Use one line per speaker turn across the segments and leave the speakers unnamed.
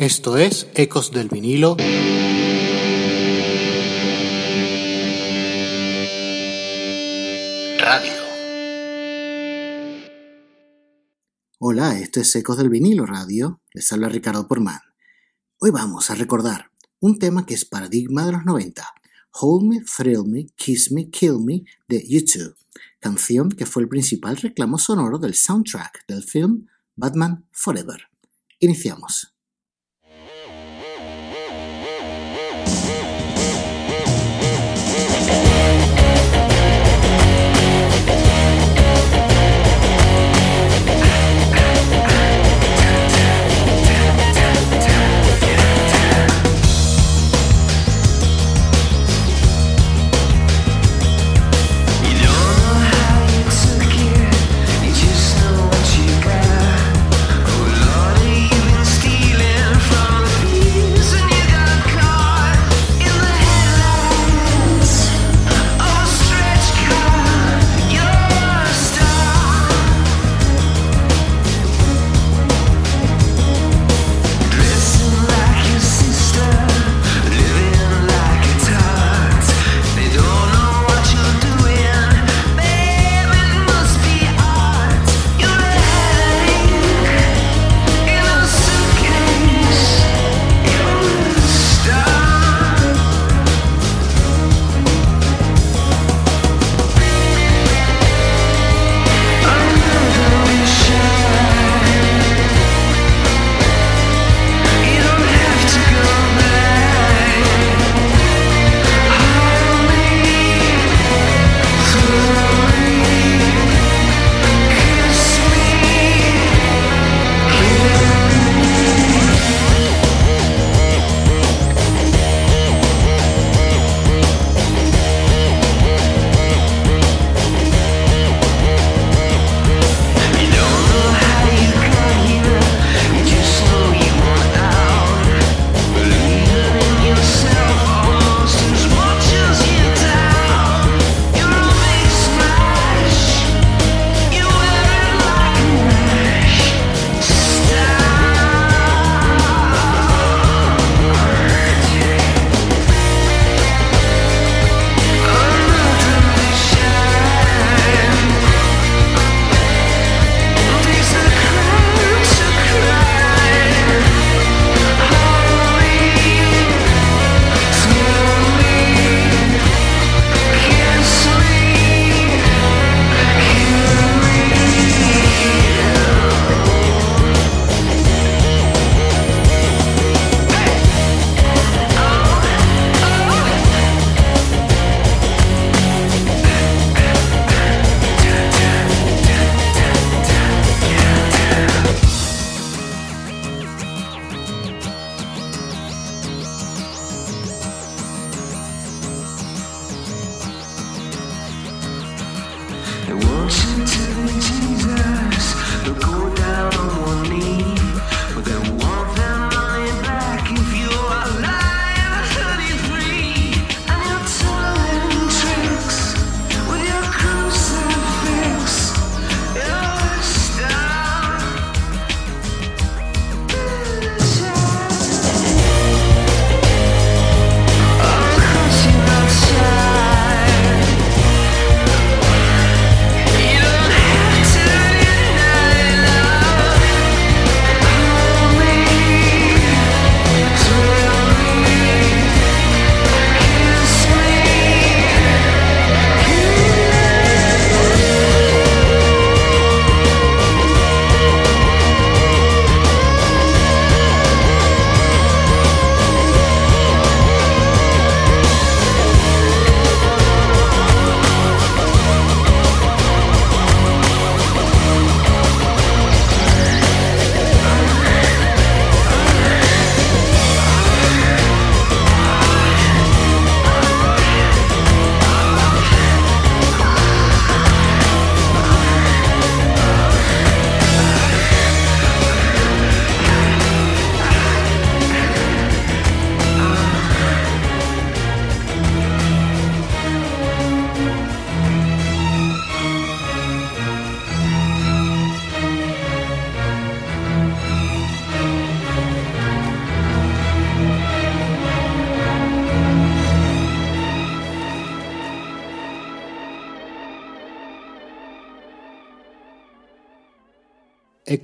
Esto es Ecos del Vinilo. Radio. Hola, esto es Ecos del Vinilo Radio. Les habla Ricardo Porman. Hoy vamos a recordar un tema que es paradigma de los 90. Hold Me, Thrill Me, Kiss Me, Kill Me de U2, canción que fue el principal reclamo sonoro del soundtrack del film Batman Forever. Iniciamos.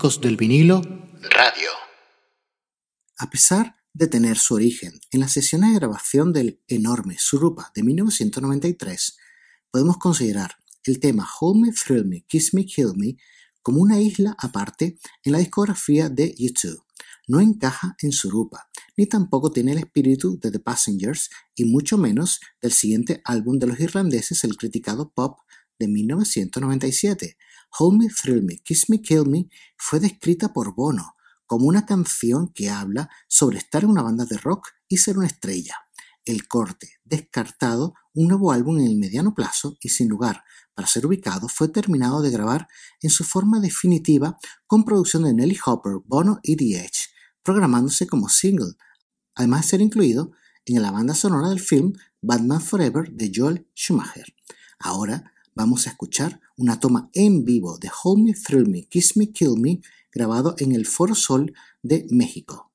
Del vinilo Radio. A pesar de tener su origen en las sesiones de grabación del enorme Surupa de 1993, podemos considerar el tema Hold Me, Thrill Me, Kiss Me, Kill Me como una isla aparte en la discografía de U2. No encaja en Surupa, ni tampoco tiene el espíritu de The Passengers y mucho menos del siguiente álbum de los irlandeses, el criticado Pop de 1997. Hold Me, Thrill Me, Kiss Me, Kill Me fue descrita por Bono como una canción que habla sobre estar en una banda de rock y ser una estrella. El corte, descartado, un nuevo álbum en el mediano plazo y sin lugar para ser ubicado, fue terminado de grabar en su forma definitiva con producción de Nelly Hopper, Bono y The Edge, programándose como single, además de ser incluido en la banda sonora del film Batman Forever de Joel Schumacher. Ahora vamos a escuchar una toma en vivo de Hold Me, Thrill Me, Kiss Me, Kill Me, grabado en el Foro Sol de México.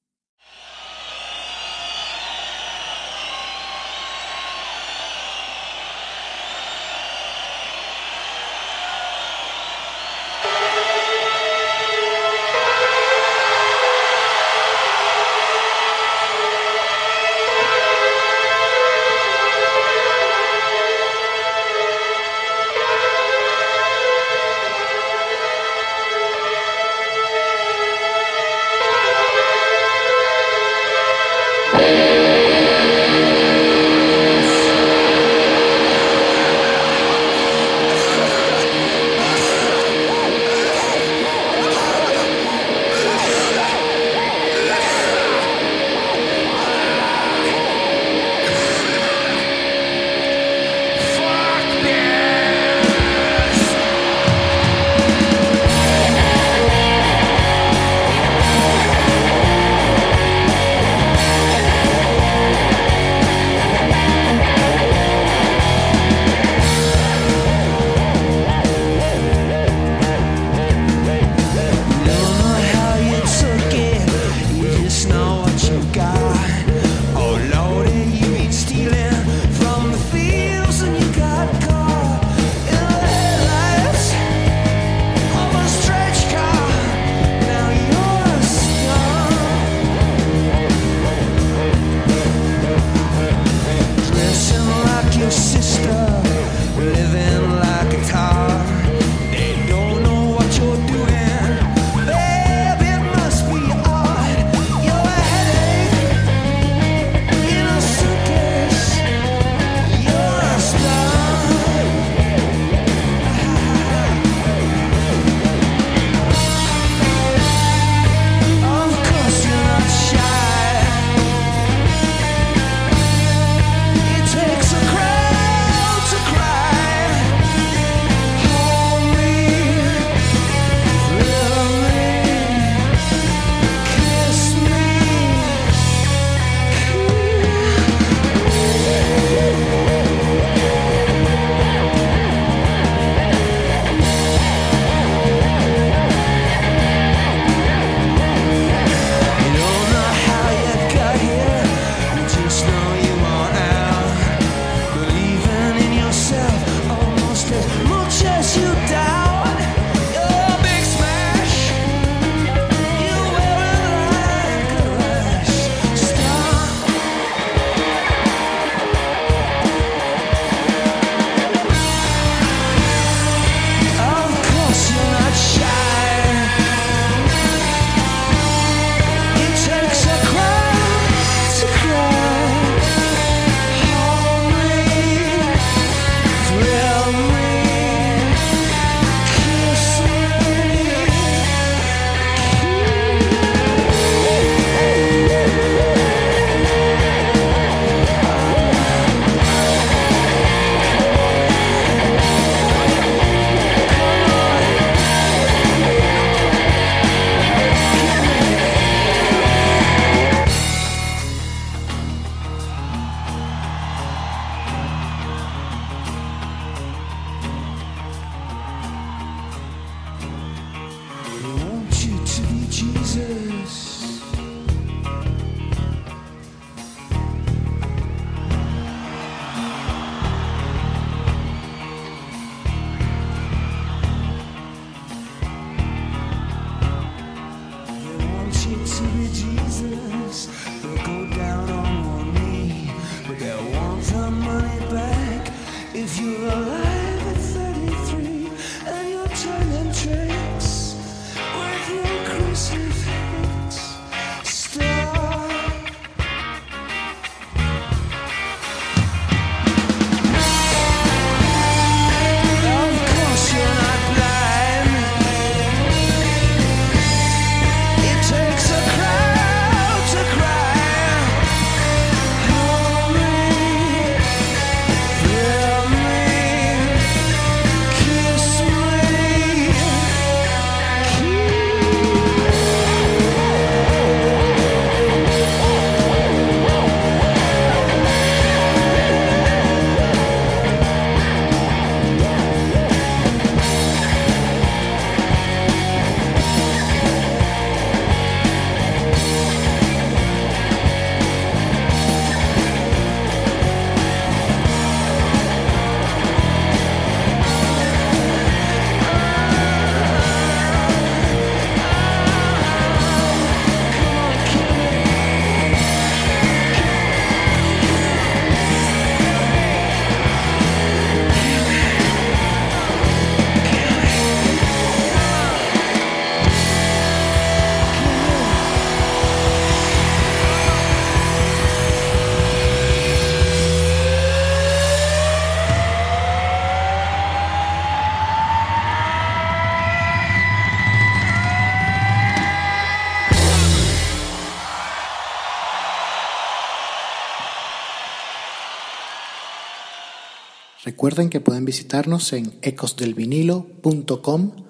Recuerden que pueden visitarnos en ecosdelvinilo.com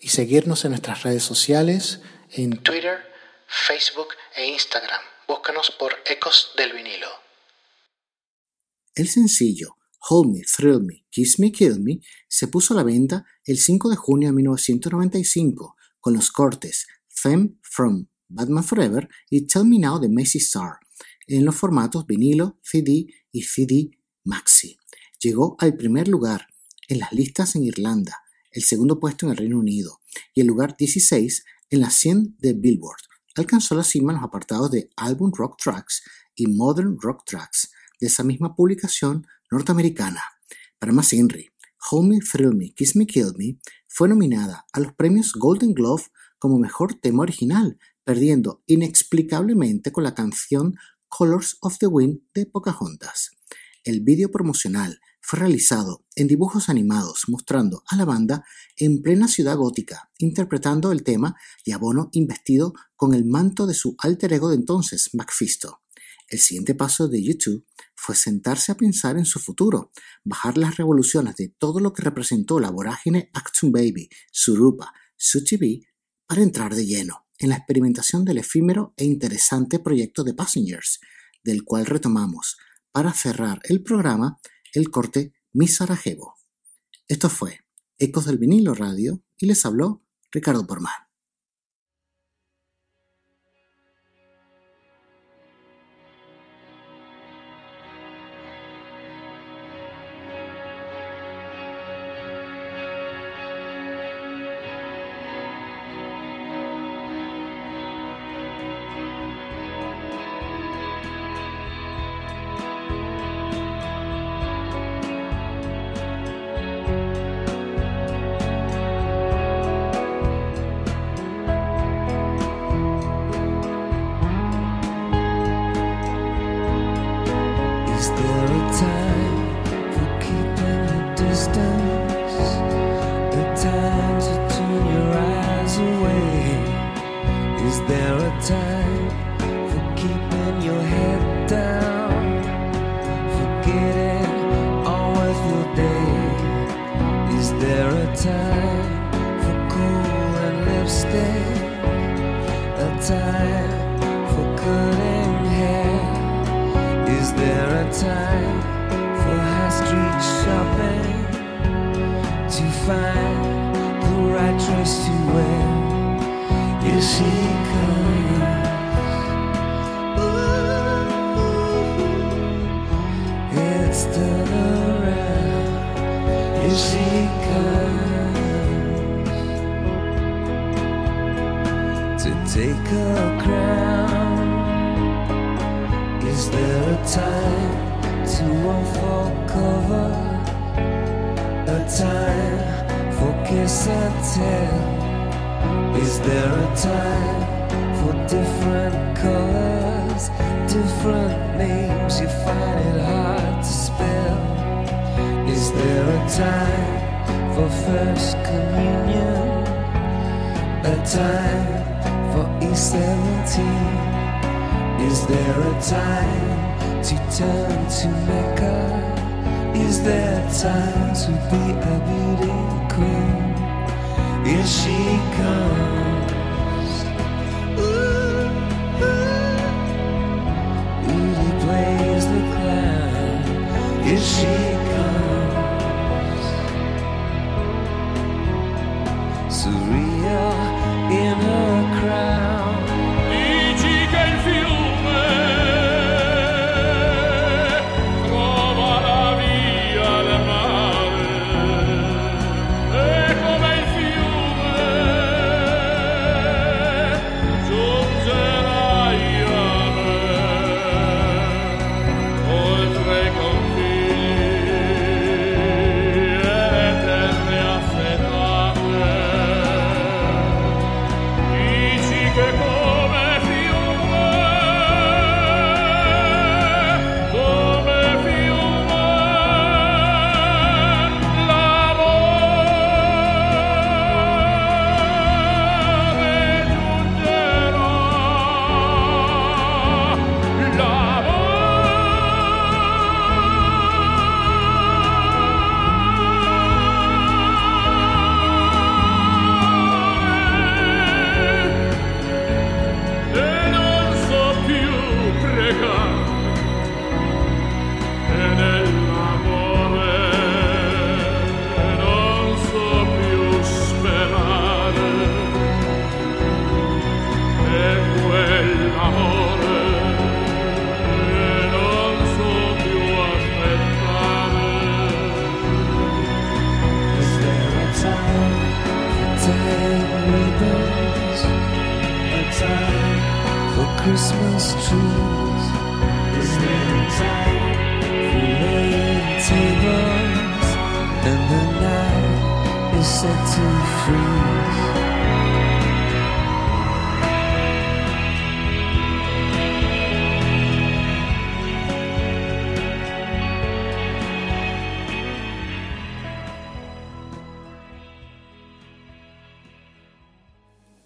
y seguirnos en nuestras redes sociales en Twitter, Facebook e Instagram. Búscanos por Ecos del Vinilo. El sencillo Hold Me, Thrill Me, Kiss Me, Kill Me se puso a la venta el 5 de junio de 1995 con los cortes Femme from Batman Forever y Tell Me Now de Macy Star en los formatos vinilo, CD y CD Maxi. Llegó al primer lugar en las listas en Irlanda, el segundo puesto en el Reino Unido y el lugar 16 en la 100 de Billboard. Alcanzó la cima en los apartados de Album Rock Tracks y Modern Rock Tracks de esa misma publicación norteamericana. Para más Henry, Hold Me, Thrill Me, Kiss Me, Kill Me fue nominada a los premios Golden Glove como mejor tema original, perdiendo inexplicablemente con la canción Colors of the Wind de Pocahontas. El vídeo promocional fue realizado en dibujos animados mostrando a la banda en plena ciudad gótica, interpretando el tema y Abono investido con el manto de su alter ego de entonces, Macfisto. El siguiente paso de YouTube fue sentarse a pensar en su futuro, bajar las revoluciones de todo lo que representó la vorágine Action Baby, Surupa, TV para entrar de lleno en la experimentación del efímero e interesante proyecto de Passengers, del cual retomamos para cerrar el programa el corte Mi Sarajevo. Esto fue Ecos del Vinilo Radio y les habló Ricardo Porman.
there a time for keeping your head down? Forgetting all of your day. Is there a time for cool and lipstick? A time for cutting hair? Is there a time for high street shopping? To find the right dress to wear. Yes, he comes. Ooh, it's the round. Yes, he comes to take a crown. Is there a time to unfold cover? A time for kiss and tell is there a time for different colors, different names you find it hard to spell? Is there a time for first communion? A time for E17? Is there a time to turn to Mecca? Is there time to be a beauty queen? Here she comes.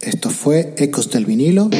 Esto fue Ecos del vinilo